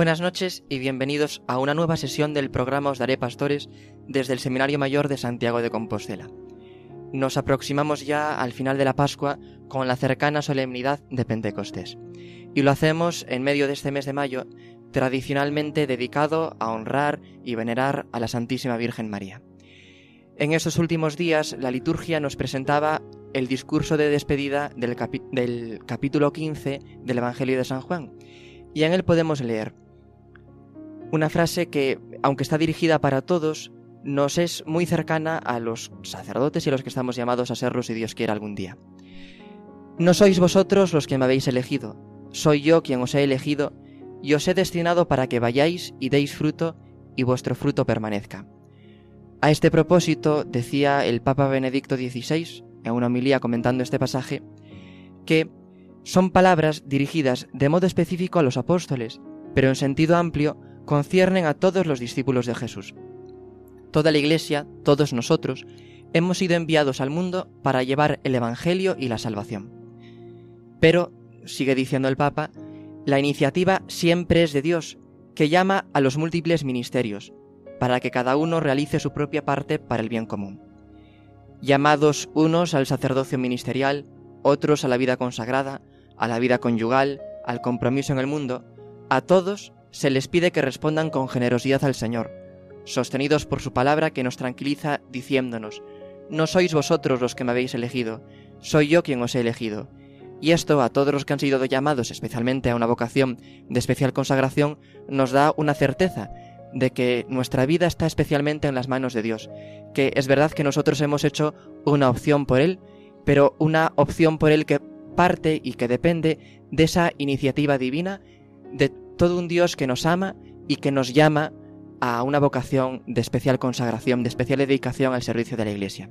Buenas noches y bienvenidos a una nueva sesión del programa Os Daré Pastores desde el Seminario Mayor de Santiago de Compostela. Nos aproximamos ya al final de la Pascua con la cercana solemnidad de Pentecostés. Y lo hacemos en medio de este mes de mayo, tradicionalmente dedicado a honrar y venerar a la Santísima Virgen María. En estos últimos días la liturgia nos presentaba el discurso de despedida del, del capítulo 15 del Evangelio de San Juan, y en él podemos leer una frase que, aunque está dirigida para todos, nos es muy cercana a los sacerdotes y a los que estamos llamados a serlos si Dios quiere algún día. No sois vosotros los que me habéis elegido, soy yo quien os he elegido y os he destinado para que vayáis y deis fruto y vuestro fruto permanezca. A este propósito decía el Papa Benedicto XVI, en una homilía comentando este pasaje, que son palabras dirigidas de modo específico a los apóstoles, pero en sentido amplio conciernen a todos los discípulos de Jesús. Toda la Iglesia, todos nosotros, hemos sido enviados al mundo para llevar el Evangelio y la salvación. Pero, sigue diciendo el Papa, la iniciativa siempre es de Dios, que llama a los múltiples ministerios, para que cada uno realice su propia parte para el bien común. Llamados unos al sacerdocio ministerial, otros a la vida consagrada, a la vida conyugal, al compromiso en el mundo, a todos se les pide que respondan con generosidad al Señor, sostenidos por su palabra que nos tranquiliza diciéndonos, no sois vosotros los que me habéis elegido, soy yo quien os he elegido. Y esto a todos los que han sido llamados especialmente a una vocación de especial consagración nos da una certeza de que nuestra vida está especialmente en las manos de Dios, que es verdad que nosotros hemos hecho una opción por Él, pero una opción por Él que parte y que depende de esa iniciativa divina de todo un Dios que nos ama y que nos llama a una vocación de especial consagración, de especial dedicación al servicio de la Iglesia.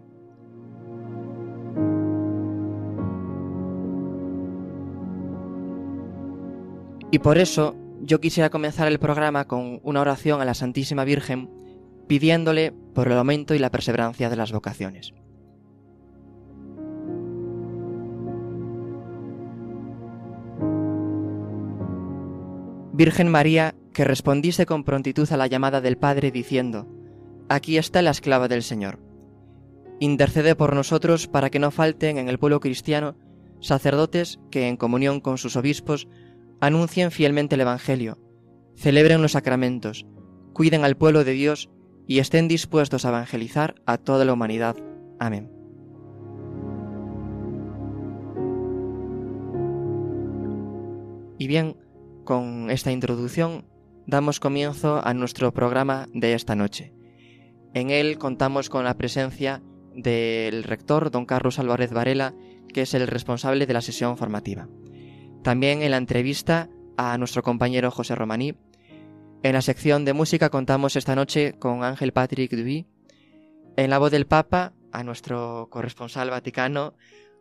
Y por eso yo quisiera comenzar el programa con una oración a la Santísima Virgen pidiéndole por el aumento y la perseverancia de las vocaciones. Virgen María, que respondiste con prontitud a la llamada del Padre diciendo, Aquí está la esclava del Señor. Intercede por nosotros para que no falten en el pueblo cristiano sacerdotes que, en comunión con sus obispos, anuncien fielmente el Evangelio, celebren los sacramentos, cuiden al pueblo de Dios y estén dispuestos a evangelizar a toda la humanidad. Amén. Y bien, con esta introducción damos comienzo a nuestro programa de esta noche. En él contamos con la presencia del rector don Carlos Álvarez Varela, que es el responsable de la sesión formativa. También en la entrevista a nuestro compañero José Romaní. En la sección de música contamos esta noche con Ángel Patrick Duby. En la voz del Papa, a nuestro corresponsal vaticano,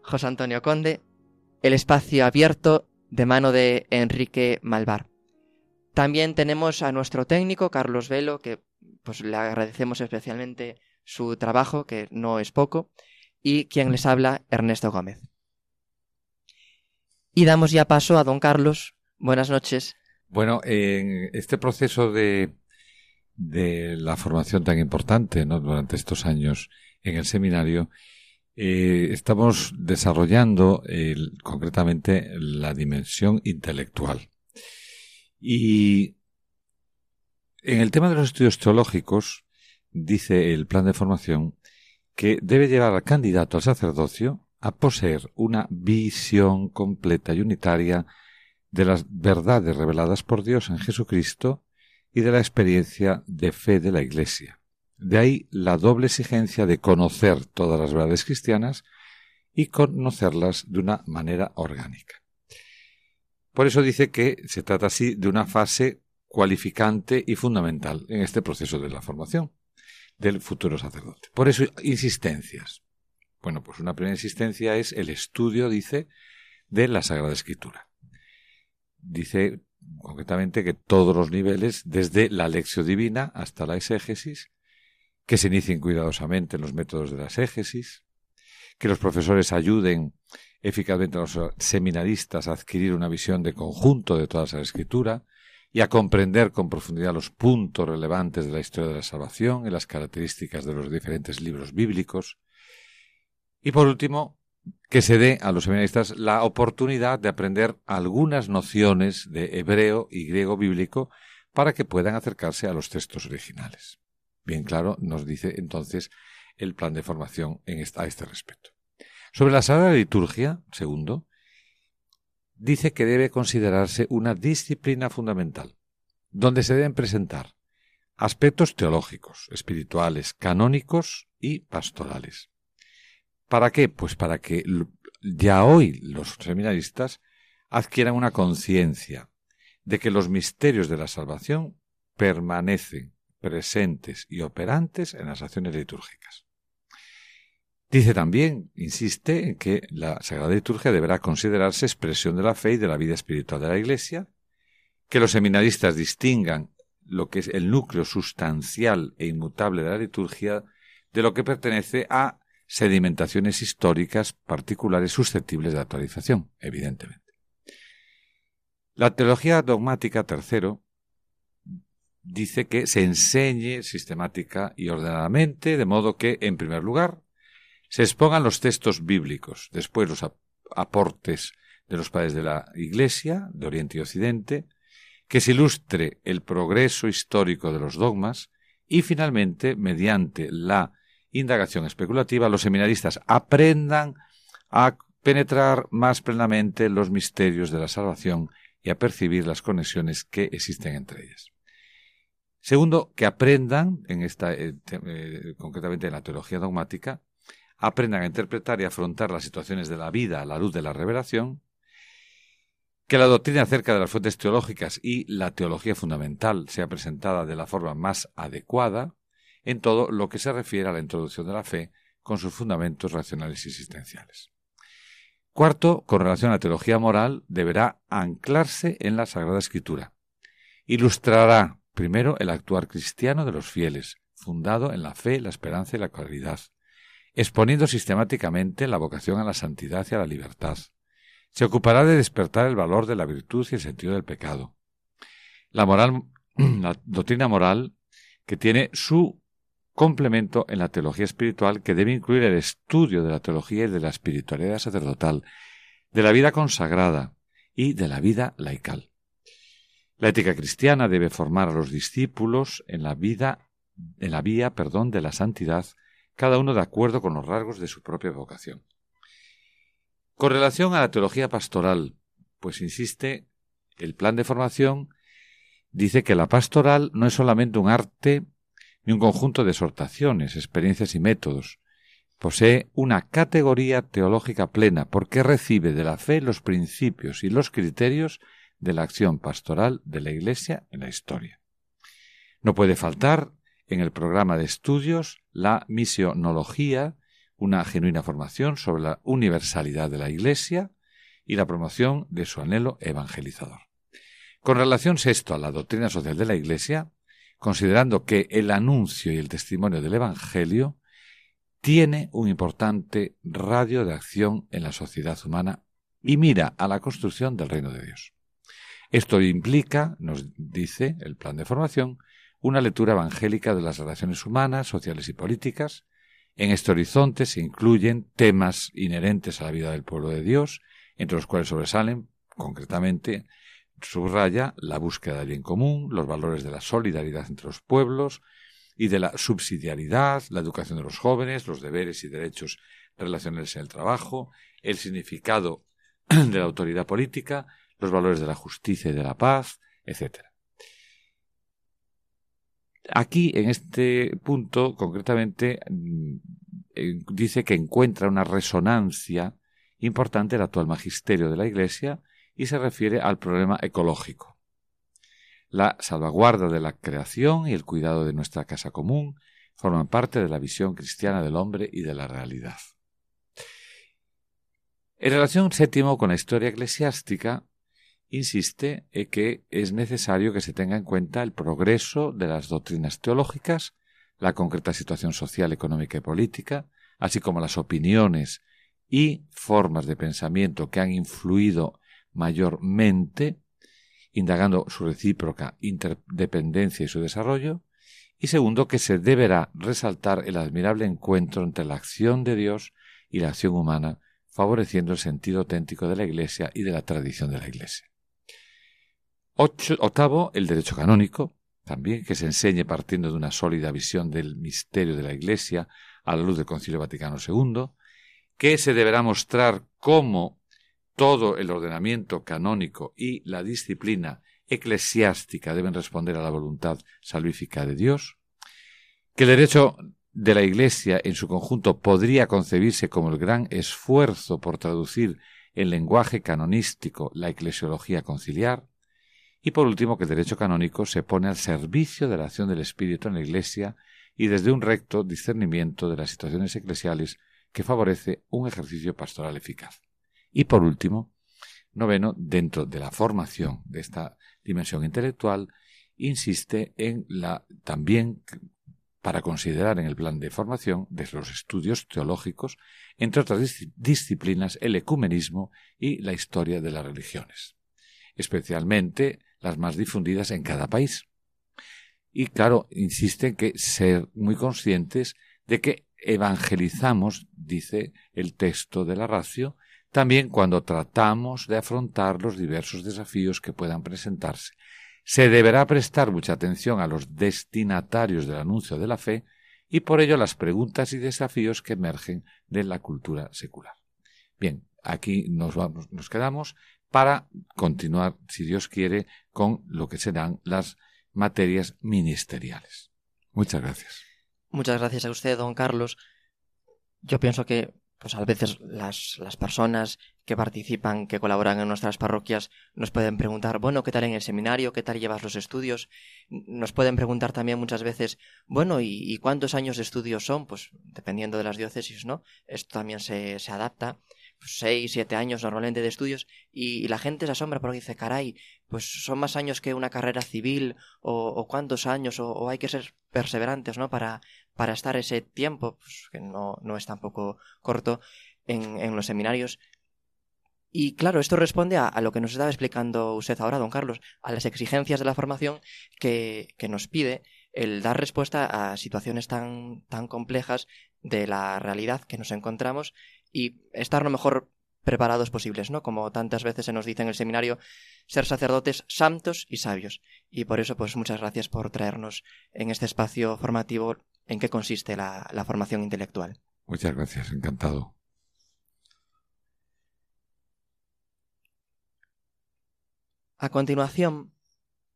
José Antonio Conde. El espacio abierto de mano de Enrique Malvar. También tenemos a nuestro técnico, Carlos Velo, que pues le agradecemos especialmente su trabajo, que no es poco, y quien les habla, Ernesto Gómez. Y damos ya paso a don Carlos. Buenas noches. Bueno, en este proceso de, de la formación tan importante ¿no? durante estos años en el seminario, eh, estamos desarrollando concretamente la dimensión intelectual. Y en el tema de los estudios teológicos, dice el plan de formación que debe llevar al candidato al sacerdocio a poseer una visión completa y unitaria de las verdades reveladas por Dios en Jesucristo y de la experiencia de fe de la Iglesia. De ahí la doble exigencia de conocer todas las verdades cristianas y conocerlas de una manera orgánica. Por eso dice que se trata así de una fase cualificante y fundamental en este proceso de la formación del futuro sacerdote. Por eso, insistencias. Bueno, pues una primera insistencia es el estudio, dice, de la Sagrada Escritura. Dice concretamente que todos los niveles, desde la lección divina hasta la exégesis, que se inicien cuidadosamente en los métodos de la exégesis, que los profesores ayuden eficazmente a los seminaristas a adquirir una visión de conjunto de toda esa escritura y a comprender con profundidad los puntos relevantes de la historia de la salvación y las características de los diferentes libros bíblicos. Y por último, que se dé a los seminaristas la oportunidad de aprender algunas nociones de hebreo y griego bíblico para que puedan acercarse a los textos originales. Bien claro, nos dice entonces el plan de formación en a este respecto. Sobre la Sagrada Liturgia, segundo, dice que debe considerarse una disciplina fundamental, donde se deben presentar aspectos teológicos, espirituales, canónicos y pastorales. ¿Para qué? Pues para que ya hoy los seminaristas adquieran una conciencia de que los misterios de la salvación permanecen presentes y operantes en las acciones litúrgicas. Dice también, insiste, en que la Sagrada Liturgia deberá considerarse expresión de la fe y de la vida espiritual de la Iglesia, que los seminaristas distingan lo que es el núcleo sustancial e inmutable de la liturgia de lo que pertenece a sedimentaciones históricas particulares susceptibles de actualización, evidentemente. La teología dogmática, tercero, dice que se enseñe sistemática y ordenadamente, de modo que, en primer lugar, se expongan los textos bíblicos, después los aportes de los padres de la Iglesia, de Oriente y Occidente, que se ilustre el progreso histórico de los dogmas y, finalmente, mediante la indagación especulativa, los seminaristas aprendan a penetrar más plenamente los misterios de la salvación y a percibir las conexiones que existen entre ellas. Segundo, que aprendan, en esta, eh, eh, concretamente en la teología dogmática, aprendan a interpretar y afrontar las situaciones de la vida a la luz de la revelación, que la doctrina acerca de las fuentes teológicas y la teología fundamental sea presentada de la forma más adecuada en todo lo que se refiere a la introducción de la fe con sus fundamentos racionales y existenciales. Cuarto, con relación a la teología moral, deberá anclarse en la Sagrada Escritura. Ilustrará primero el actuar cristiano de los fieles, fundado en la fe, la esperanza y la caridad, exponiendo sistemáticamente la vocación a la santidad y a la libertad. Se ocupará de despertar el valor de la virtud y el sentido del pecado. La moral, la doctrina moral, que tiene su complemento en la teología espiritual que debe incluir el estudio de la teología y de la espiritualidad sacerdotal, de la vida consagrada y de la vida laical. La ética cristiana debe formar a los discípulos en la vida en la vía, perdón, de la santidad, cada uno de acuerdo con los rasgos de su propia vocación. Con relación a la teología pastoral, pues insiste, el plan de formación dice que la pastoral no es solamente un arte ni un conjunto de exhortaciones, experiencias y métodos. Posee una categoría teológica plena porque recibe de la fe los principios y los criterios de la acción pastoral de la Iglesia en la historia. No puede faltar en el programa de estudios la misionología, una genuina formación sobre la universalidad de la Iglesia y la promoción de su anhelo evangelizador. Con relación sexto a la doctrina social de la Iglesia, considerando que el anuncio y el testimonio del Evangelio tiene un importante radio de acción en la sociedad humana y mira a la construcción del reino de Dios. Esto implica, nos dice el plan de formación, una lectura evangélica de las relaciones humanas, sociales y políticas. En este horizonte se incluyen temas inherentes a la vida del pueblo de Dios, entre los cuales sobresalen, concretamente, subraya la búsqueda del bien común, los valores de la solidaridad entre los pueblos y de la subsidiariedad, la educación de los jóvenes, los deberes y derechos relacionales en el trabajo, el significado de la autoridad política, los valores de la justicia y de la paz, etc. Aquí, en este punto, concretamente, mm, eh, dice que encuentra una resonancia importante el actual magisterio de la Iglesia y se refiere al problema ecológico. La salvaguarda de la creación y el cuidado de nuestra casa común forman parte de la visión cristiana del hombre y de la realidad. En relación séptimo con la historia eclesiástica, insiste en que es necesario que se tenga en cuenta el progreso de las doctrinas teológicas, la concreta situación social, económica y política, así como las opiniones y formas de pensamiento que han influido mayormente, indagando su recíproca interdependencia y su desarrollo, y segundo, que se deberá resaltar el admirable encuentro entre la acción de Dios y la acción humana, favoreciendo el sentido auténtico de la Iglesia y de la tradición de la Iglesia. Octavo, el derecho canónico, también que se enseñe partiendo de una sólida visión del misterio de la Iglesia a la luz del Concilio Vaticano II, que se deberá mostrar cómo todo el ordenamiento canónico y la disciplina eclesiástica deben responder a la voluntad salvífica de Dios, que el derecho de la Iglesia en su conjunto podría concebirse como el gran esfuerzo por traducir en lenguaje canonístico la eclesiología conciliar, y por último que el derecho canónico se pone al servicio de la acción del Espíritu en la Iglesia y desde un recto discernimiento de las situaciones eclesiales que favorece un ejercicio pastoral eficaz. Y por último, noveno, dentro de la formación de esta dimensión intelectual, insiste en la también para considerar en el plan de formación de los estudios teológicos, entre otras disciplinas, el ecumenismo y la historia de las religiones, especialmente las más difundidas en cada país. Y claro, insiste en que ser muy conscientes de que evangelizamos, dice el texto de la ratio, también cuando tratamos de afrontar los diversos desafíos que puedan presentarse. Se deberá prestar mucha atención a los destinatarios del anuncio de la fe y por ello las preguntas y desafíos que emergen de la cultura secular. Bien, aquí nos, vamos, nos quedamos para continuar, si Dios quiere, con lo que serán las materias ministeriales. Muchas gracias. Muchas gracias a usted, don Carlos. Yo pienso que pues a veces las, las, personas que participan, que colaboran en nuestras parroquias, nos pueden preguntar, bueno, ¿qué tal en el seminario? ¿Qué tal llevas los estudios? Nos pueden preguntar también muchas veces, bueno, ¿y, cuántos años de estudios son? Pues dependiendo de las diócesis, ¿no? Esto también se, se adapta. Pues, seis, siete años normalmente de estudios, y, la gente se asombra porque dice, caray, pues son más años que una carrera civil, o, cuántos años, o, hay que ser perseverantes, ¿no? Para, para estar ese tiempo, pues, que no, no es tampoco corto, en, en, los seminarios. Y claro, esto responde a, lo que nos estaba explicando usted ahora, don Carlos, a las exigencias de la formación que, que nos pide el dar respuesta a situaciones tan, tan complejas de la realidad que nos encontramos y estar lo mejor preparados posibles, ¿no? Como tantas veces se nos dice en el seminario, ser sacerdotes santos y sabios. Y por eso, pues muchas gracias por traernos en este espacio formativo en qué consiste la, la formación intelectual. Muchas gracias, encantado. A continuación,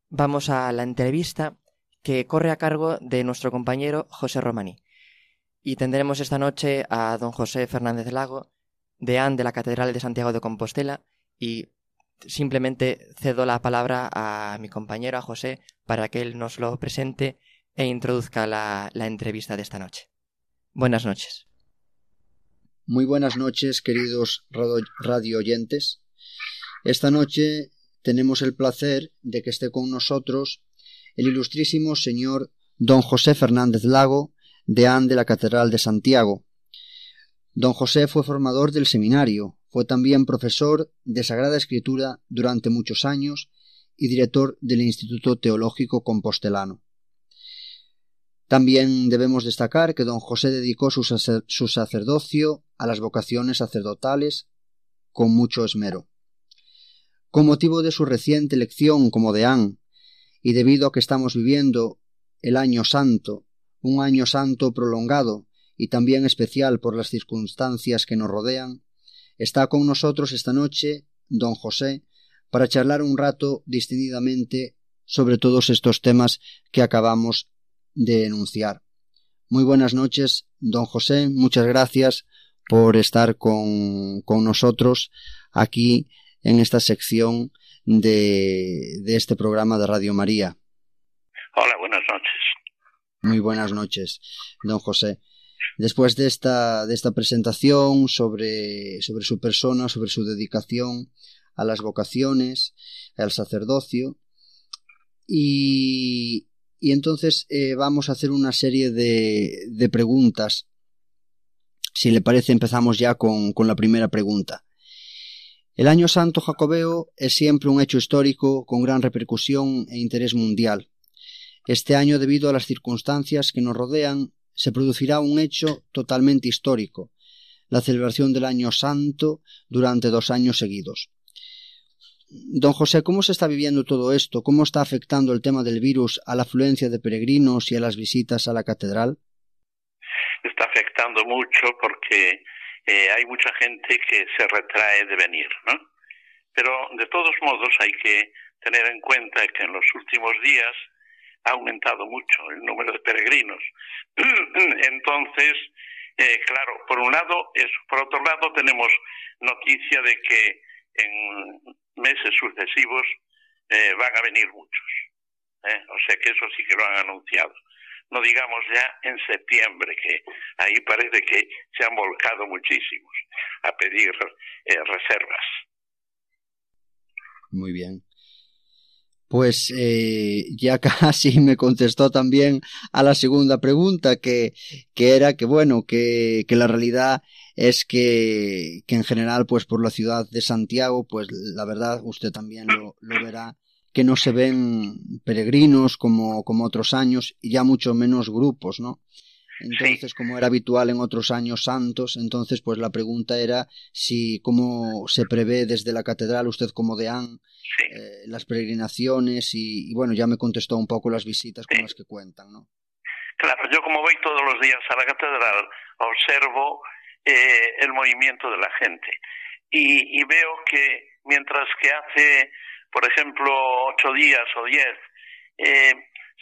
vamos a la entrevista que corre a cargo de nuestro compañero José Romaní. Y tendremos esta noche a don José Fernández Lago, deán de la Catedral de Santiago de Compostela y simplemente cedo la palabra a mi compañero, a José, para que él nos lo presente e introduzca la, la entrevista de esta noche. Buenas noches. Muy buenas noches, queridos radio oyentes. Esta noche tenemos el placer de que esté con nosotros el ilustrísimo señor don José Fernández Lago, deán de la Catedral de Santiago, Don José fue formador del seminario, fue también profesor de Sagrada Escritura durante muchos años y director del Instituto Teológico Compostelano. También debemos destacar que don José dedicó su, sacerdocio a las vocaciones sacerdotales con mucho esmero. Con motivo de su reciente elección como deán y debido a que estamos viviendo el año santo, un año santo prolongado y también especial por las circunstancias que nos rodean, está con nosotros esta noche don José para charlar un rato distendidamente sobre todos estos temas que acabamos de enunciar. Muy buenas noches, don José, muchas gracias por estar con, con nosotros aquí en esta sección de, de este programa de Radio María. Hola, buenas noches. Muy buenas noches, don José. Después de esta, de esta presentación sobre, sobre su persona, sobre su dedicación a las vocaciones, al sacerdocio, y, y entonces eh, vamos a hacer una serie de, de preguntas. Si le parece, empezamos ya con, con la primera pregunta. El Año Santo Jacobeo es siempre un hecho histórico con gran repercusión e interés mundial. Este año, debido a las circunstancias que nos rodean, se producirá un hecho totalmente histórico, la celebración del Año Santo durante dos años seguidos. Don José, ¿cómo se está viviendo todo esto? ¿Cómo está afectando el tema del virus a la afluencia de peregrinos y a las visitas a la catedral? Está afectando mucho porque eh, hay mucha gente que se retrae de venir, ¿no? Pero de todos modos hay que tener en cuenta que en los últimos días ha aumentado mucho el número de peregrinos. Entonces, eh, claro, por un lado eso. Por otro lado, tenemos noticia de que en meses sucesivos eh, van a venir muchos. ¿eh? O sea que eso sí que lo han anunciado no digamos ya en septiembre, que ahí parece que se han volcado muchísimos a pedir reservas. Muy bien. Pues eh, ya casi me contestó también a la segunda pregunta, que, que era que, bueno, que, que la realidad es que, que en general, pues por la ciudad de Santiago, pues la verdad, usted también lo, lo verá, que no se ven peregrinos como, como otros años y ya mucho menos grupos, ¿no? Entonces, como era habitual en otros años santos, entonces pues la pregunta era si cómo se prevé desde la catedral, usted como deán, eh, las peregrinaciones y, bueno, ya me contestó un poco las visitas con las que cuentan, ¿no? Claro, yo como voy todos los días a la catedral, observo eh, el movimiento de la gente. Y, y veo que mientras que hace por ejemplo, ocho días o diez, eh,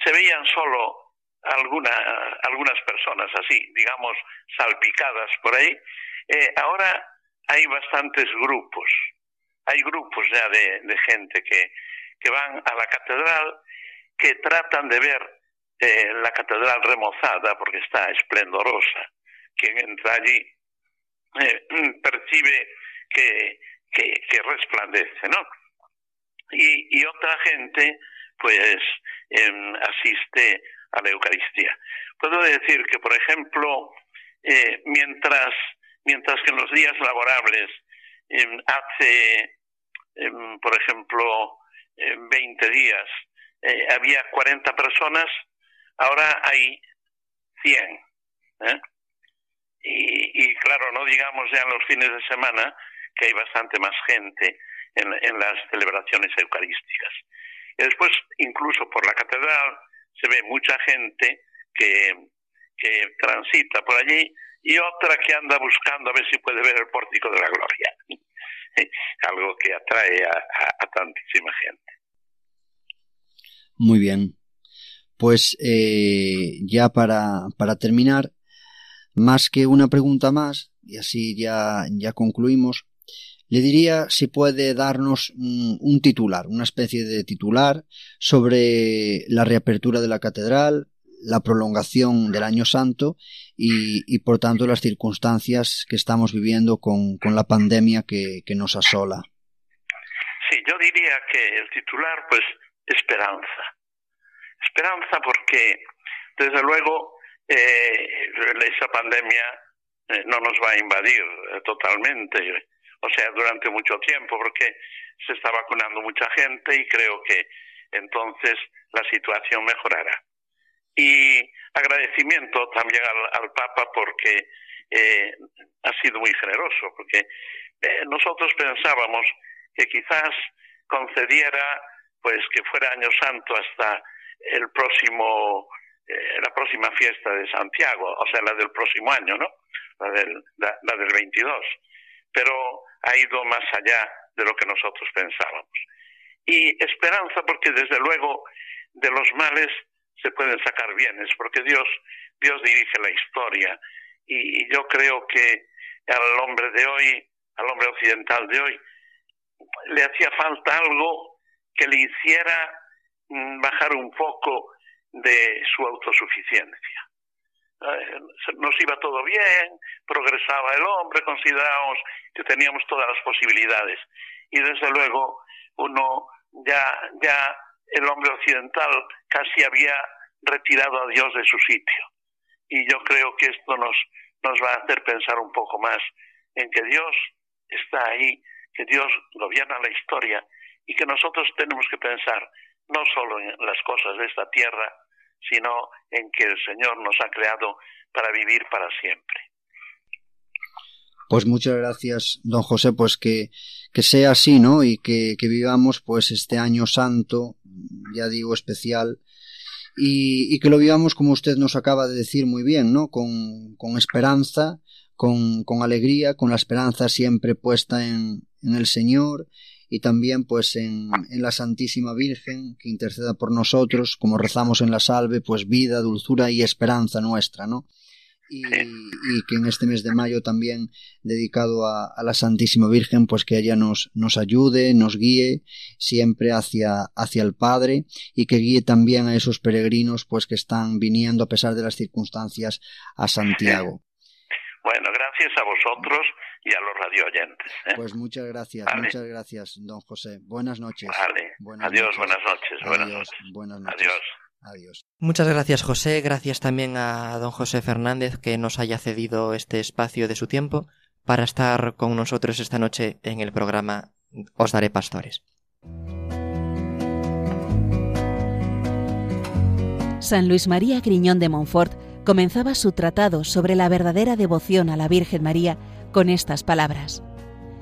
se veían solo alguna, algunas personas así, digamos, salpicadas por ahí. Eh, ahora hay bastantes grupos, hay grupos ya de, gente que, que van a la catedral, que tratan de ver eh, la catedral remozada porque está esplendorosa. Quien entra allí eh, percibe que, que, que resplandece, ¿no? y, y otra gente pues em, asiste a la Eucaristía. Puedo decir que, por ejemplo, eh, mientras, mientras que en los días laborables em, hace, em, por ejemplo, 20 días eh, había 40 personas, ahora hay 100. ¿eh? Y, y claro, no digamos ya en los fines de semana que hay bastante más gente en, las celebraciones eucarísticas. Y después, incluso por la catedral, se ve mucha gente que, que transita por allí y otra que anda buscando a ver si puede ver el pórtico de la gloria. Algo que atrae a, tantísima gente. Muy bien. Pues eh, ya para, para terminar, más que una pregunta más, y así ya, ya concluimos, le diría si puede darnos un, titular, una especie de titular sobre la reapertura de la catedral, la prolongación del año santo y, por tanto las circunstancias que estamos viviendo con, la pandemia que, nos asola. Sí, yo diría que el titular, pues, esperanza. Esperanza porque, desde luego, eh, esa pandemia eh, no nos va a invadir eh, totalmente o sea, durante mucho tiempo, porque se está vacunando mucha gente y creo que entonces la situación mejorará. Y agradecimiento también al, Papa porque eh, ha sido muy generoso, porque eh, nosotros pensábamos que quizás concediera pues que fuera año santo hasta el próximo eh, la próxima fiesta de Santiago, o sea, la del próximo año, ¿no? La del, la, la del 22. Pero ha ido más allá de lo que nosotros pensábamos. Y esperanza porque desde luego de los males se pueden sacar bienes, porque Dios, Dios dirige la historia. Y, yo creo que al hombre de hoy, al hombre occidental de hoy, le hacía falta algo que le hiciera mm, bajar un poco de su autosuficiencia. Eh, nos iba todo bien, progresaba el hombre, considerábamos que teníamos todas las posibilidades. Y desde luego, uno ya, ya el hombre occidental casi había retirado a Dios de su sitio. Y yo creo que esto nos, nos va a hacer pensar un poco más en que Dios está ahí, que Dios gobierna la historia y que nosotros tenemos que pensar no solo en las cosas de esta tierra, sino en que el Señor nos ha creado para vivir para siempre. Pues muchas gracias, don José, pues que, que sea así, ¿no? Y que, que, vivamos pues este año santo, ya digo, especial, y, y, que lo vivamos como usted nos acaba de decir muy bien, ¿no? Con, con esperanza, con, con, alegría, con la esperanza siempre puesta en, en el Señor y también pues en, en, la Santísima Virgen que interceda por nosotros, como rezamos en la salve, pues vida, dulzura y esperanza nuestra, ¿no? Y, y que en este mes de mayo también dedicado a, a, la Santísima Virgen, pues que ella nos, nos ayude, nos guíe siempre hacia, hacia el Padre y que guíe también a esos peregrinos pues que están viniendo a pesar de las circunstancias a Santiago. Bueno, gracias a vosotros y a los radio oyentes. ¿eh? Pues muchas gracias, vale. muchas gracias, don José. Buenas noches. Vale. Buenas Adiós, noches. buenas noches. Adiós, buenas noches. Buenas noches. Adiós. Adiós. Muchas gracias José, gracias también a don José Fernández que nos haya cedido este espacio de su tiempo para estar con nosotros esta noche en el programa Os Daré Pastores. San Luis María Griñón de Montfort comenzaba su tratado sobre la verdadera devoción a la Virgen María con estas palabras.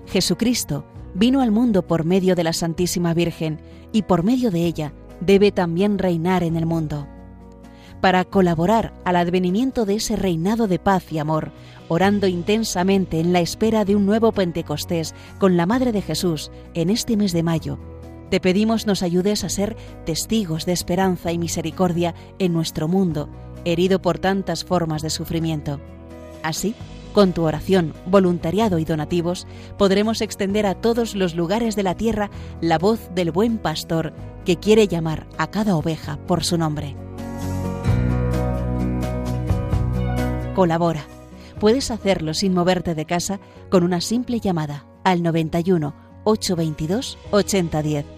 Jesucristo vino al mundo por medio de la Santísima Virgen y por medio de ella debe también reinar en el mundo. Para colaborar al advenimiento de ese reinado de paz y amor, orando intensamente en la espera de un nuevo Pentecostés con la Madre de Jesús en este mes de mayo, te pedimos nos ayudes a ser testigos de esperanza y misericordia en nuestro mundo, herido por tantas formas de sufrimiento. Así, con tu oración, voluntariado y donativos, podremos extender a todos los lugares de la tierra la voz del buen pastor que quiere llamar a cada oveja por su nombre. Colabora. Puedes hacerlo sin moverte de casa con una simple llamada al 91 822 8010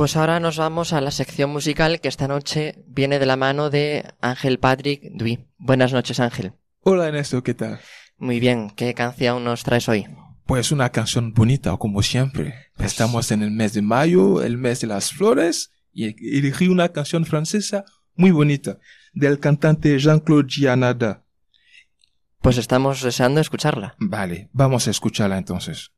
Pues ahora nos vamos a la sección musical que esta noche viene de la mano de Ángel Patrick Dui. Buenas noches, Ángel. Hola, Ernesto, ¿qué tal? Muy bien, ¿qué canción nos traes hoy? Pues una canción bonita, como siempre. Pues... Estamos en el mes de mayo, el mes de las flores, y elegí una canción francesa muy bonita, del cantante Jean-Claude Gianada. Pues estamos deseando escucharla. Vale, vamos a escucharla entonces.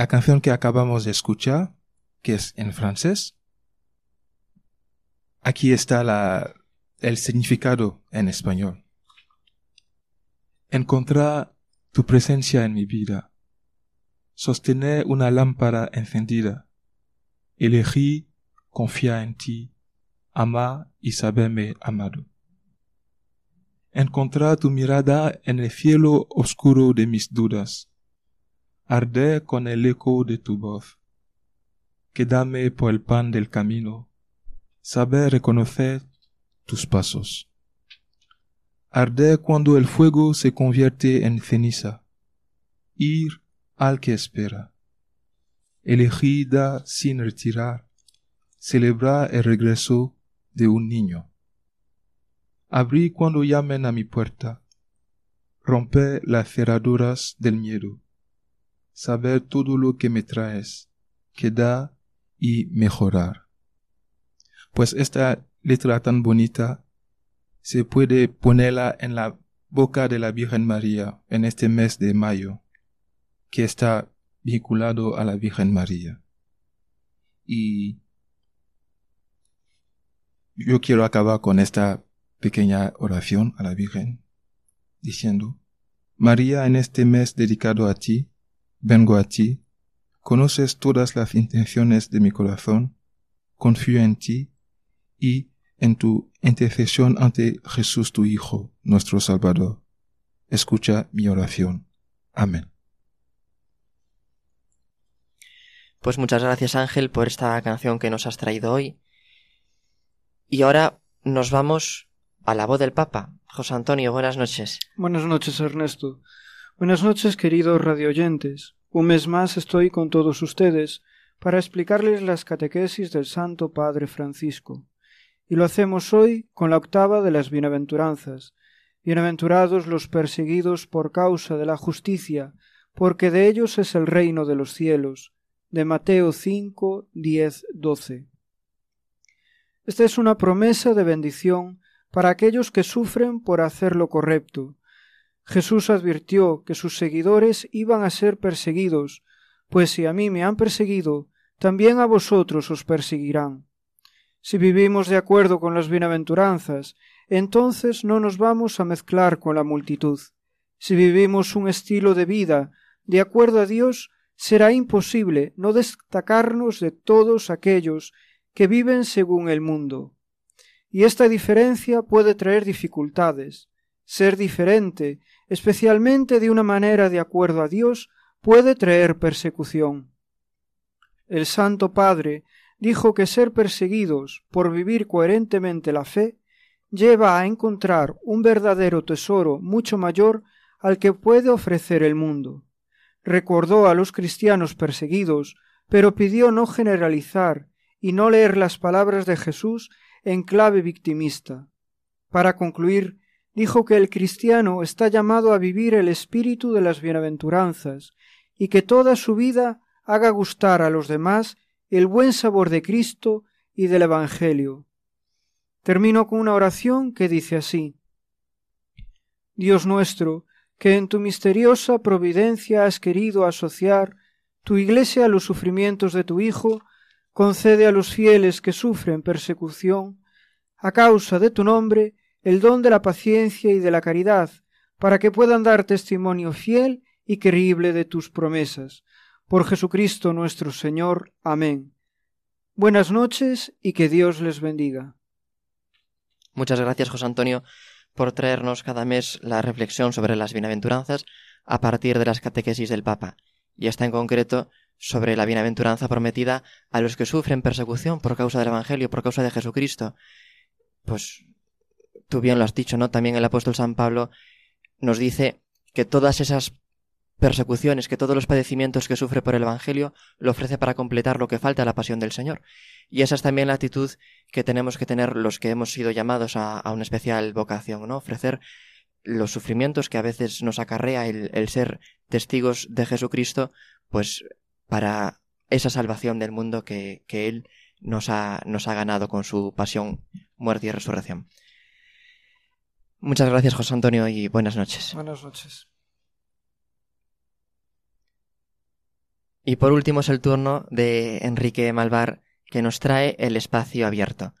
La canción que acabamos de escuchar, que es en francés, aquí está la, el significado en español. Encontrar tu presencia en mi vida. Sostener una lámpara encendida. Elegir confiar en ti, amar y saberme amado. Encontrar tu mirada en el cielo oscuro de mis dudas. Arder con el eco de tu voz. Quedarme por el pan del camino. Saber reconocer tus pasos. Arder cuando el fuego se convierte en ceniza. Ir al que espera. Elegida sin retirar celebrar el regreso de un niño. Abrí cuando llamen a mi puerta, romper las cerraduras del miedo, saber todo lo que me traes, quedar y mejorar. Pues esta letra tan bonita se puede ponerla en la boca de la Virgen María en este mes de mayo, que está vinculado a la Virgen María. Y yo quiero acabar con esta pequeña oración a la Virgen, diciendo, María, en este mes dedicado a ti, vengo a ti, conoces todas las intenciones de mi corazón, confío en ti y en tu intercesión ante Jesús tu Hijo, nuestro Salvador. Escucha mi oración. Amén. Pues muchas gracias Ángel por esta canción que nos has traído hoy y ahora nos vamos a la voz del Papa. José Antonio, buenas noches. Buenas noches, Ernesto. Buenas noches, queridos radioyentes. Un mes más estoy con todos ustedes para explicarles las catequesis del Santo Padre Francisco. Y lo hacemos hoy con la octava de las bienaventuranzas. Bienaventurados los perseguidos por causa de la justicia, porque de ellos es el reino de los cielos. De Mateo 5, 10, 12. Esta es una promesa de bendición para aquellos que sufren por hacer lo correcto. Jesús advirtió que sus seguidores iban a ser perseguidos, pues si a mí me han perseguido, también a vosotros os perseguirán. Si vivimos de acuerdo con las bienaventuranzas, entonces no nos vamos a mezclar con la multitud. Si vivimos un estilo de vida de acuerdo a Dios, será imposible no destacarnos de todos aquellos que viven según el mundo. Y esta diferencia puede traer dificultades. Ser diferente, especialmente de una manera de acuerdo a Dios, puede traer persecución. El Santo Padre dijo que ser perseguidos por vivir coherentemente la fe lleva a encontrar un verdadero tesoro mucho mayor al que puede ofrecer el mundo. Recordó a los cristianos perseguidos, pero pidió no generalizar y no leer las palabras de Jesús en clave victimista. Para concluir, dijo que el cristiano está llamado a vivir el espíritu de las bienaventuranzas y que toda su vida haga gustar a los demás el buen sabor de Cristo y del Evangelio. Termino con una oración que dice así Dios nuestro, que en tu misteriosa providencia has querido asociar tu Iglesia a los sufrimientos de tu Hijo, concede a los fieles que sufren persecución, a causa de tu nombre, el don de la paciencia y de la caridad, para que puedan dar testimonio fiel y creíble de tus promesas. Por Jesucristo nuestro Señor. Amén. Buenas noches y que Dios les bendiga. Muchas gracias, José Antonio, por traernos cada mes la reflexión sobre las bienaventuranzas a partir de las catequesis del Papa, y esta en concreto sobre la bienaventuranza prometida a los que sufren persecución por causa del Evangelio, por causa de Jesucristo. Pues tú bien lo has dicho, ¿no? También el apóstol San Pablo nos dice que todas esas persecuciones, que todos los padecimientos que sufre por el Evangelio, lo ofrece para completar lo que falta a la pasión del Señor. Y esa es también la actitud que tenemos que tener los que hemos sido llamados a, una especial vocación, ¿no? Ofrecer los sufrimientos que a veces nos acarrea el, el ser testigos de Jesucristo, pues para esa salvación del mundo que, Él nos ha, nos ha ganado con su pasión, muerte y resurrección. Muchas gracias, José Antonio, y buenas noches. Buenas noches. Y por último es el turno de Enrique Malvar, que nos trae el espacio abierto.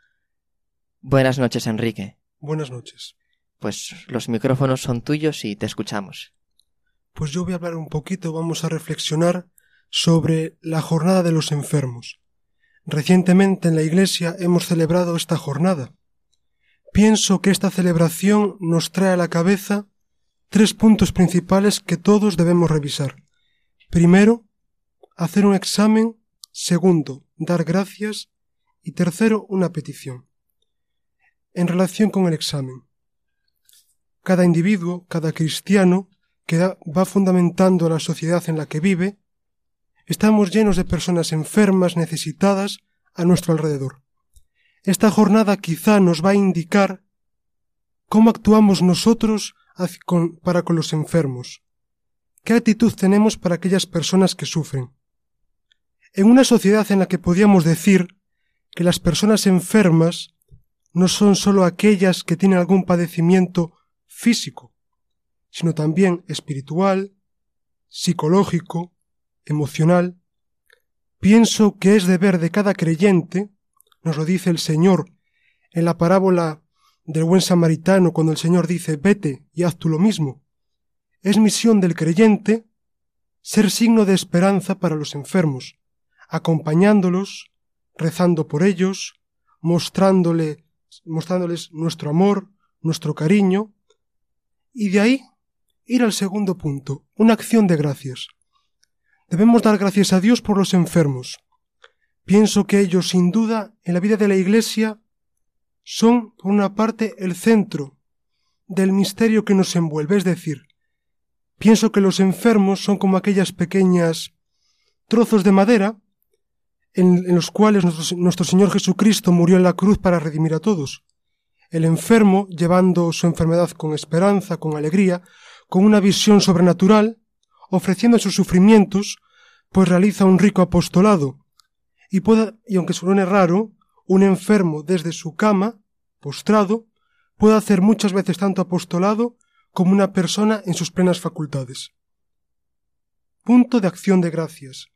Buenas noches, Enrique. Buenas noches. Pues los micrófonos son tuyos y te escuchamos. Pues yo voy a hablar un poquito, vamos a reflexionar sobre la jornada de los enfermos. Recientemente en la Iglesia hemos celebrado esta jornada. Pienso que esta celebración nos trae a la cabeza tres puntos principales que todos debemos revisar. Primero, hacer un examen. Segundo, dar gracias. Y tercero, una petición. En relación con el examen. Cada individuo, cada cristiano, que va fundamentando la sociedad en la que vive, estamos llenos de personas enfermas, necesitadas, a nuestro alrededor. Esta jornada quizá nos va a indicar cómo actuamos nosotros para con los enfermos, qué actitud tenemos para aquellas personas que sufren. En una sociedad en la que podíamos decir que las personas enfermas no son sólo aquellas que tienen algún padecimiento físico, sino también espiritual, psicológico, emocional, pienso que es deber de cada creyente, nos lo dice el Señor en la parábola del buen samaritano cuando el Señor dice vete y haz tú lo mismo. Es misión del creyente ser signo de esperanza para los enfermos, acompañándolos, rezando por ellos, mostrándole, mostrándoles nuestro amor, nuestro cariño, y de ahí ir al segundo punto, una acción de gracias. Debemos dar gracias a Dios por los enfermos. Pienso que ellos, sin duda, en la vida de la Iglesia, son, por una parte, el centro del misterio que nos envuelve, es decir, pienso que los enfermos son como aquellas pequeñas trozos de madera en, los cuales nuestro, nuestro Señor Jesucristo murió en la cruz para redimir a todos. El enfermo, llevando su enfermedad con esperanza, con alegría, con una visión sobrenatural, ofreciendo sus sufrimientos, pues realiza un rico apostolado. Y, puede, y aunque suene raro, un enfermo desde su cama, postrado, puede hacer muchas veces tanto apostolado como una persona en sus plenas facultades. Punto de acción de gracias.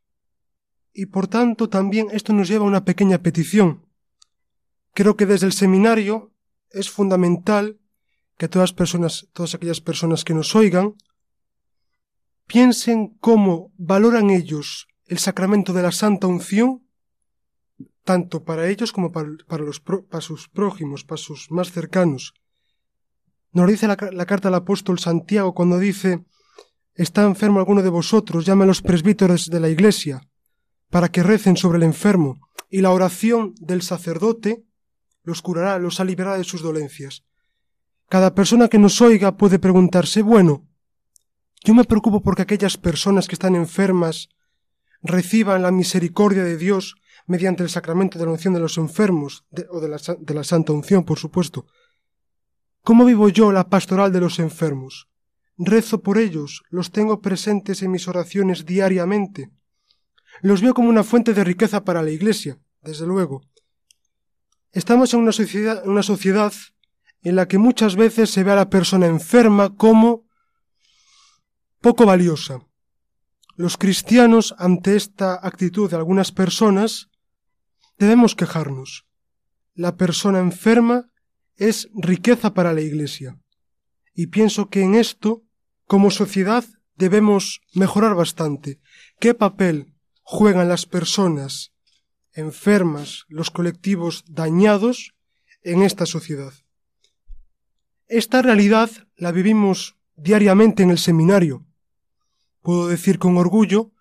Y por tanto también esto nos lleva a una pequeña petición. Creo que desde el seminario es fundamental que todas personas, todas aquellas personas que nos oigan, piensen cómo valoran ellos el sacramento de la santa unción, tanto para ellos como para, los, para sus prójimos, para sus más cercanos. Nos dice la, carta al apóstol Santiago cuando dice Está enfermo alguno de vosotros, llame a los presbíteros de la iglesia, para que recen sobre el enfermo, y la oración del sacerdote los curará, los aliviará de sus dolencias. Cada persona que nos oiga puede preguntarse, bueno, yo me preocupo porque aquellas personas que están enfermas reciban la misericordia de Dios mediante el sacramento de la unción de los enfermos, o de la, de la santa unción, por supuesto. ¿Cómo vivo yo la pastoral de los enfermos? Rezo por ellos, los tengo presentes en mis oraciones diariamente. Los veo como una fuente de riqueza para la Iglesia, desde luego. Estamos en una sociedad, una sociedad en la que muchas veces se ve a la persona enferma como poco valiosa. Los cristianos, ante esta actitud de algunas personas, debemos quejarnos. La persona enferma es riqueza para la Iglesia. Y pienso que en esto, como sociedad, debemos mejorar bastante. ¿Qué papel juegan las personas enfermas, los colectivos dañados en esta sociedad? Esta realidad la vivimos diariamente en el seminario. Puedo decir con orgullo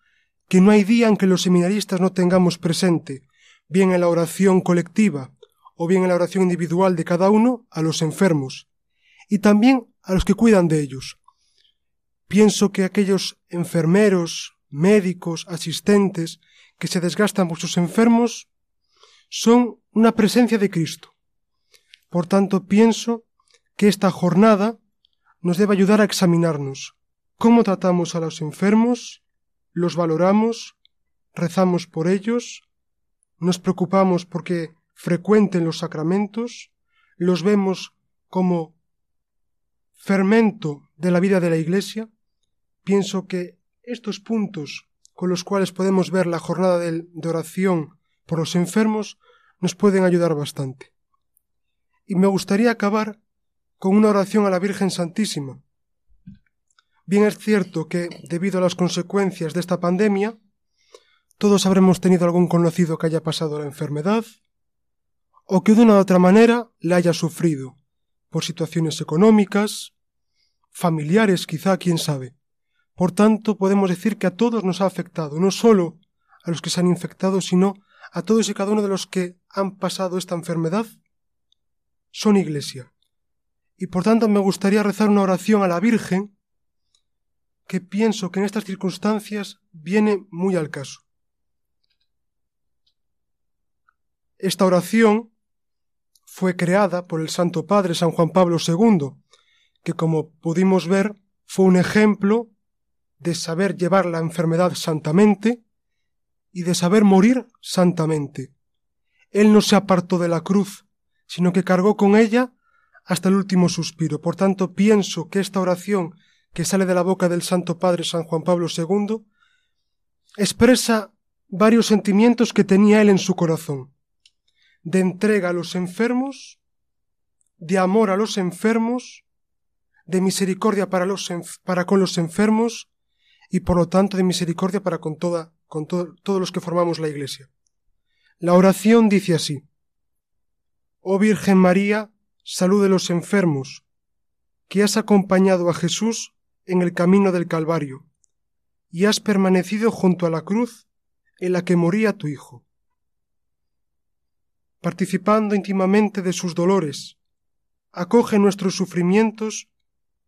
que no hay día en que los seminaristas no tengamos presente, bien en la oración colectiva o bien en la oración individual de cada uno, a los enfermos, y también a los que cuidan de ellos. Pienso que aquellos enfermeros, médicos, asistentes, que se desgastan por sus enfermos, son una presencia de Cristo. Por tanto, pienso que esta jornada nos debe ayudar a examinarnos cómo tratamos a los enfermos, los valoramos, rezamos por ellos, nos preocupamos porque frecuenten los sacramentos, los vemos como fermento de la vida de la Iglesia. Pienso que estos puntos con los cuales podemos ver la jornada de, oración por los enfermos nos pueden ayudar bastante. Y me gustaría acabar con una oración a la Virgen Santísima. Bien es cierto que, debido a las consecuencias de esta pandemia, todos habremos tenido algún conocido que haya pasado la enfermedad, o que de una u otra manera la haya sufrido, por situaciones económicas, familiares quizá, quién sabe. Por tanto, podemos decir que a todos nos ha afectado, no solo a los que se han infectado, sino a todos y cada uno de los que han pasado esta enfermedad, son iglesia. Y por tanto me gustaría rezar una oración a la Virgen que pienso que en estas circunstancias viene muy al caso. Esta oración fue creada por el Santo Padre San Juan Pablo II, que como pudimos ver fue un ejemplo de saber llevar la enfermedad santamente y de saber morir santamente. Él no se apartó de la cruz, sino que cargó con ella hasta el último suspiro. Por tanto, pienso que esta oración que sale de la boca del Santo Padre San Juan Pablo II expresa varios sentimientos que tenía él en su corazón de entrega a los enfermos, de amor a los enfermos, de misericordia para, con los enfermos y por lo tanto de misericordia para con todos los que formamos la Iglesia. La oración dice así, Oh Virgen María, salud de los enfermos, que has acompañado a Jesús en el camino del Calvario, y has permanecido junto a la cruz en la que moría tu Hijo participando íntimamente de sus dolores, acoge nuestros sufrimientos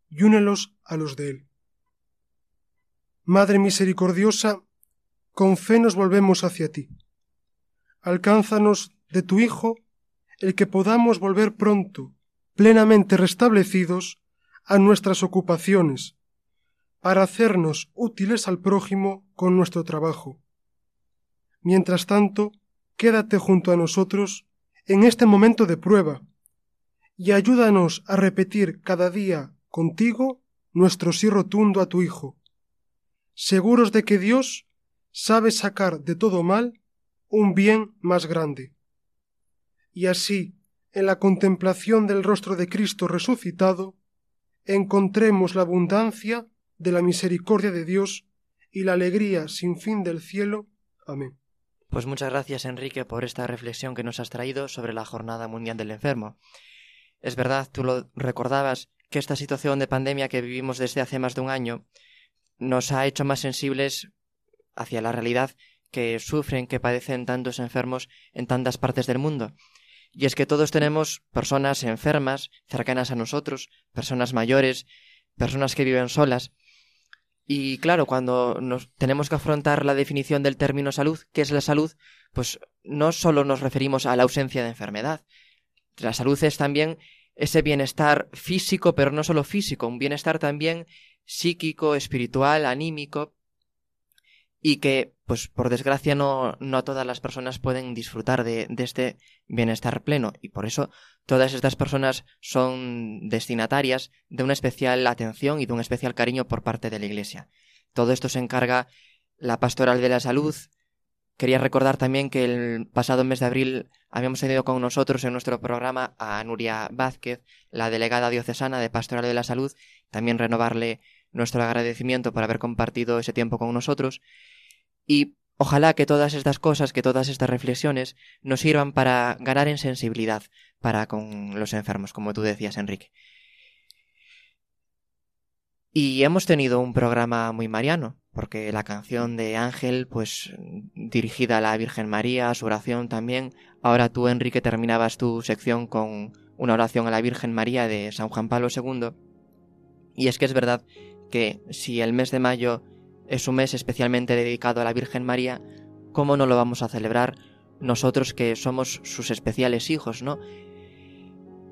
y únelos a los de Él. Madre misericordiosa, con fe nos volvemos hacia ti. Alcánzanos de tu Hijo el que podamos volver pronto, plenamente restablecidos, a nuestras ocupaciones, para hacernos útiles al prójimo con nuestro trabajo. Mientras tanto, quédate junto a nosotros en este momento de prueba y ayúdanos a repetir cada día contigo nuestro sí rotundo a tu Hijo, seguros de que Dios sabe sacar de todo mal un bien más grande. Y así, en la contemplación del rostro de Cristo resucitado, encontremos la abundancia de la misericordia de Dios y la alegría sin fin del cielo. Amén. Pues muchas gracias Enrique por esta reflexión que nos has traído sobre la Jornada Mundial del Enfermo. Es verdad, tú lo recordabas, que esta situación de pandemia que vivimos desde hace más de un año nos ha hecho más sensibles hacia la realidad que sufren, que padecen tantos enfermos en tantas partes del mundo. Y es que todos tenemos personas enfermas, cercanas a nosotros, personas mayores, personas que viven solas, y claro, cuando nos tenemos que afrontar la definición del término salud, ¿qué es la salud? Pues no solo nos referimos a la ausencia de enfermedad. La salud es también ese bienestar físico, pero no solo físico, un bienestar también psíquico, espiritual, anímico, y que, pues por desgracia, no, no todas las personas pueden disfrutar de, de este bienestar pleno, y por eso todas estas personas son destinatarias de una especial atención y de un especial cariño por parte de la Iglesia. Todo esto se encarga la Pastoral de la Salud. Quería recordar también que el pasado mes de abril habíamos tenido con nosotros en nuestro programa a Nuria Vázquez, la delegada diocesana de Pastoral de la Salud, también renovarle nuestro agradecimiento por haber compartido ese tiempo con nosotros. Y ojalá que todas estas cosas, que todas estas reflexiones nos sirvan para ganar en sensibilidad para con los enfermos, como tú decías, Enrique. Y hemos tenido un programa muy mariano, porque la canción de Ángel, pues dirigida a la Virgen María, su oración también. Ahora tú, Enrique, terminabas tu sección con una oración a la Virgen María de San Juan Pablo II. Y es que es verdad que si el mes de mayo es un mes especialmente dedicado a la Virgen María, ¿cómo no lo vamos a celebrar nosotros que somos sus especiales hijos, ¿no?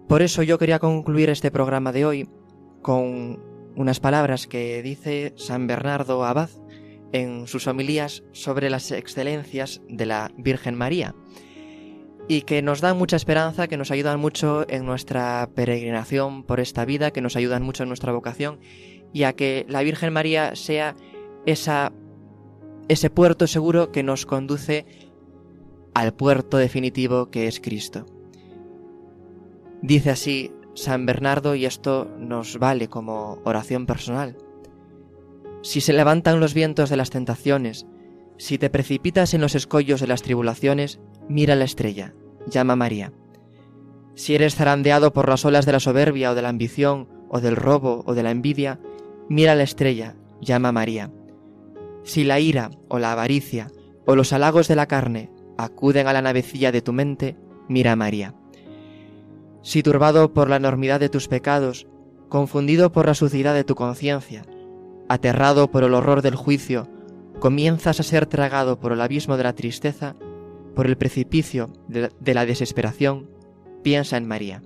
Por eso yo quería concluir este programa de hoy con unas palabras que dice San Bernardo Abad en sus homilías sobre las excelencias de la Virgen María y que nos dan mucha esperanza, que nos ayudan mucho en nuestra peregrinación por esta vida, que nos ayudan mucho en nuestra vocación y a que la Virgen María sea esa ese puerto seguro que nos conduce al puerto definitivo que es Cristo. Dice así San Bernardo y esto nos vale como oración personal. Si se levantan los vientos de las tentaciones, si te precipitas en los escollos de las tribulaciones, mira la estrella, llama María. Si eres zarandeado por las olas de la soberbia o de la ambición, o del robo o de la envidia, mira la estrella, llama María. Si la ira o la avaricia o los halagos de la carne acuden a la navecilla de tu mente, mira a María. Si turbado por la enormidad de tus pecados, confundido por la suciedad de tu conciencia, aterrado por el horror del juicio, comienzas a ser tragado por el abismo de la tristeza, por el precipicio de, la desesperación, piensa en María.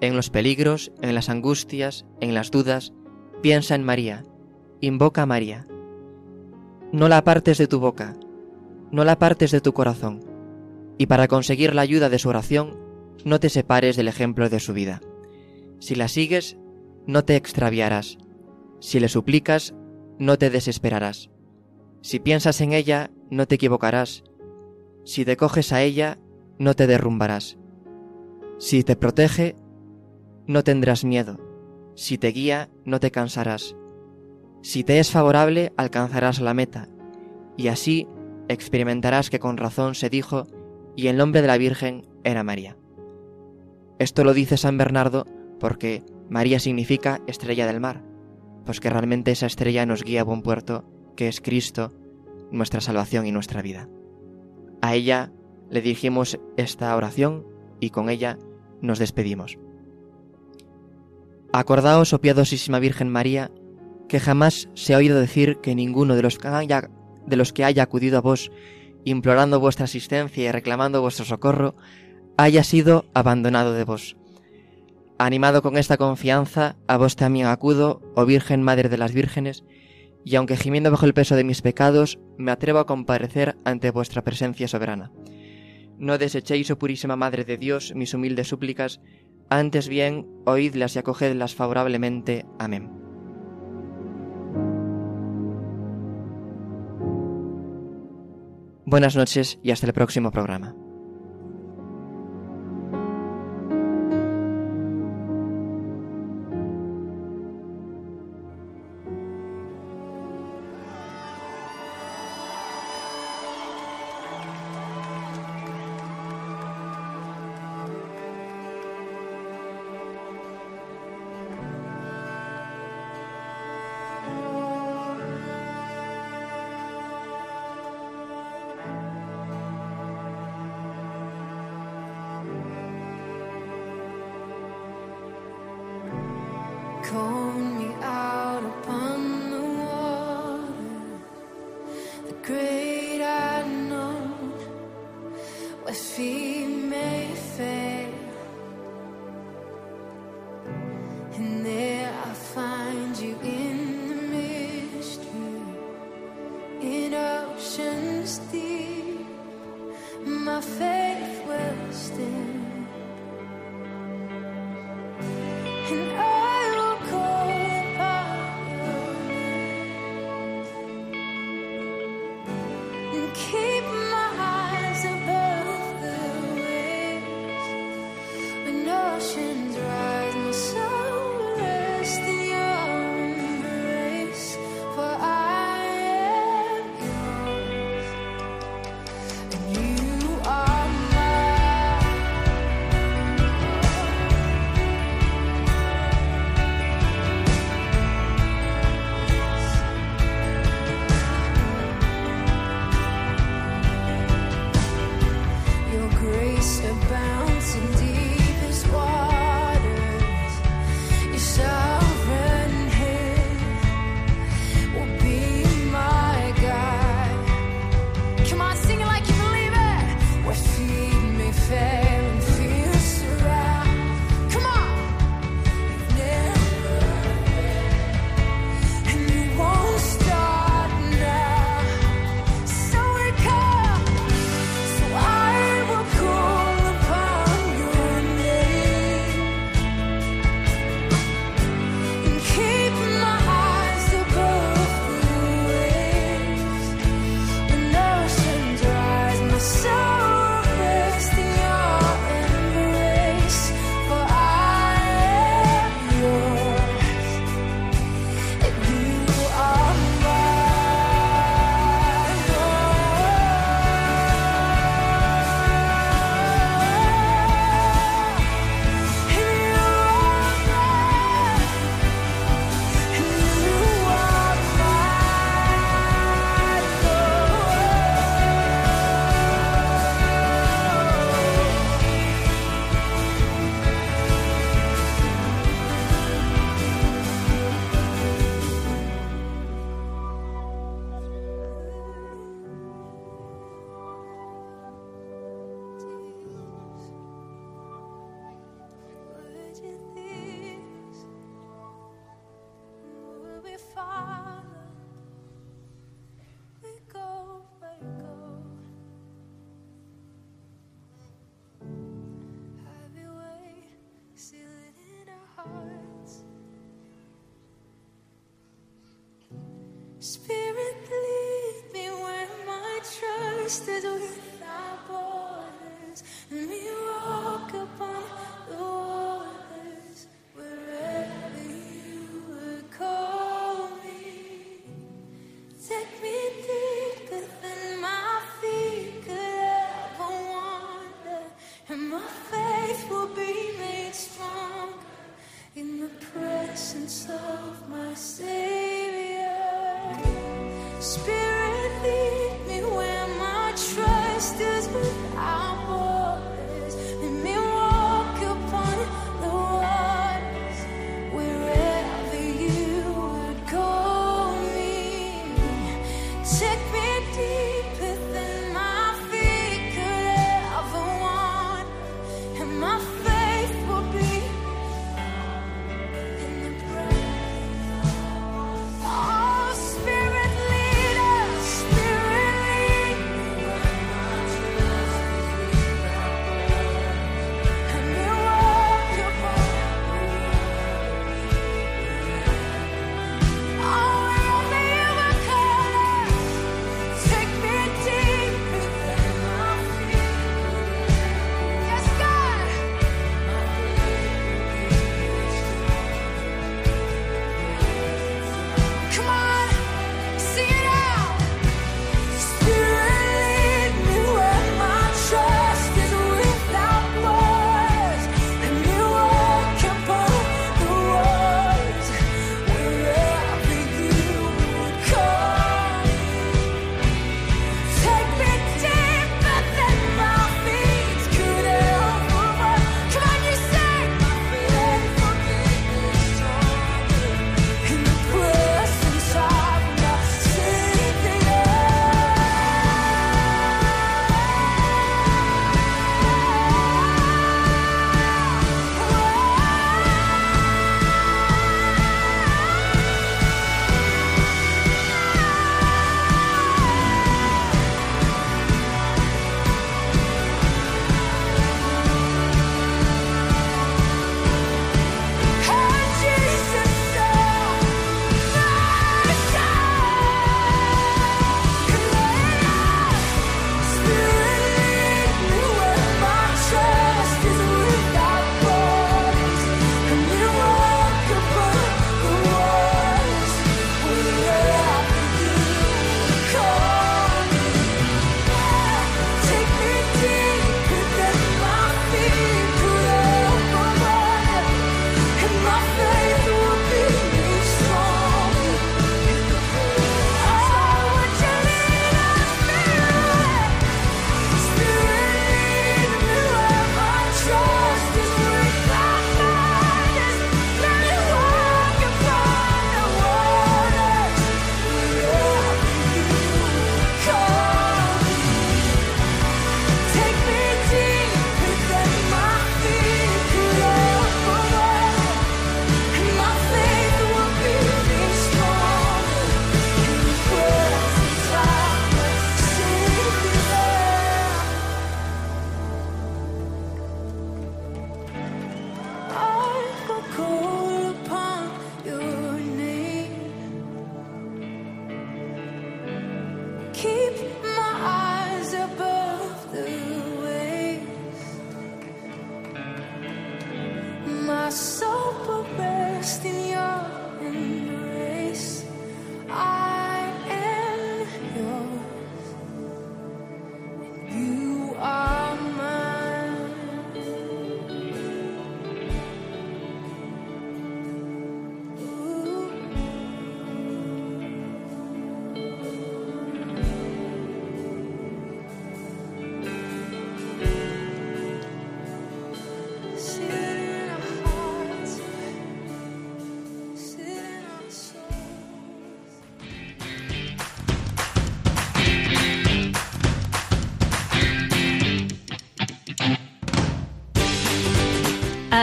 En los peligros, en las angustias, en las dudas, piensa en María, invoca a María. No la apartes de tu boca, no la apartes de tu corazón, y para conseguir la ayuda de su oración, no te separes del ejemplo de su vida. Si la sigues, no te extraviarás. Si le suplicas, no te desesperarás. Si piensas en ella, no te equivocarás. Si te coges a ella, no te derrumbarás. Si te protege, no tendrás miedo. Si te guía, no te cansarás. Si te es favorable, alcanzarás la meta. Y así experimentarás que con razón se dijo, y el nombre de la Virgen era María. Esto lo dice San Bernardo porque María significa estrella del mar, pues que realmente esa estrella nos guía a buen puerto, que es Cristo, nuestra salvación y nuestra vida. A ella le dirigimos esta oración y con ella nos despedimos. Acordaos, oh piadosísima Virgen María, que jamás se ha oído decir que ninguno de los que haya de los que haya acudido a vos, implorando vuestra asistencia y reclamando vuestro socorro, haya sido abandonado de vos. Animado con esta confianza, a vos también acudo, oh Virgen Madre de las Vírgenes, y aunque gimiendo bajo el peso de mis pecados, me atrevo a comparecer ante vuestra presencia soberana. No desechéis, oh purísima Madre de Dios, mis humildes súplicas, antes bien, oídlas y acogedlas favorablemente. Amén. Buenas noches y hasta el próximo programa. Spirit, lead me where my trust is weak.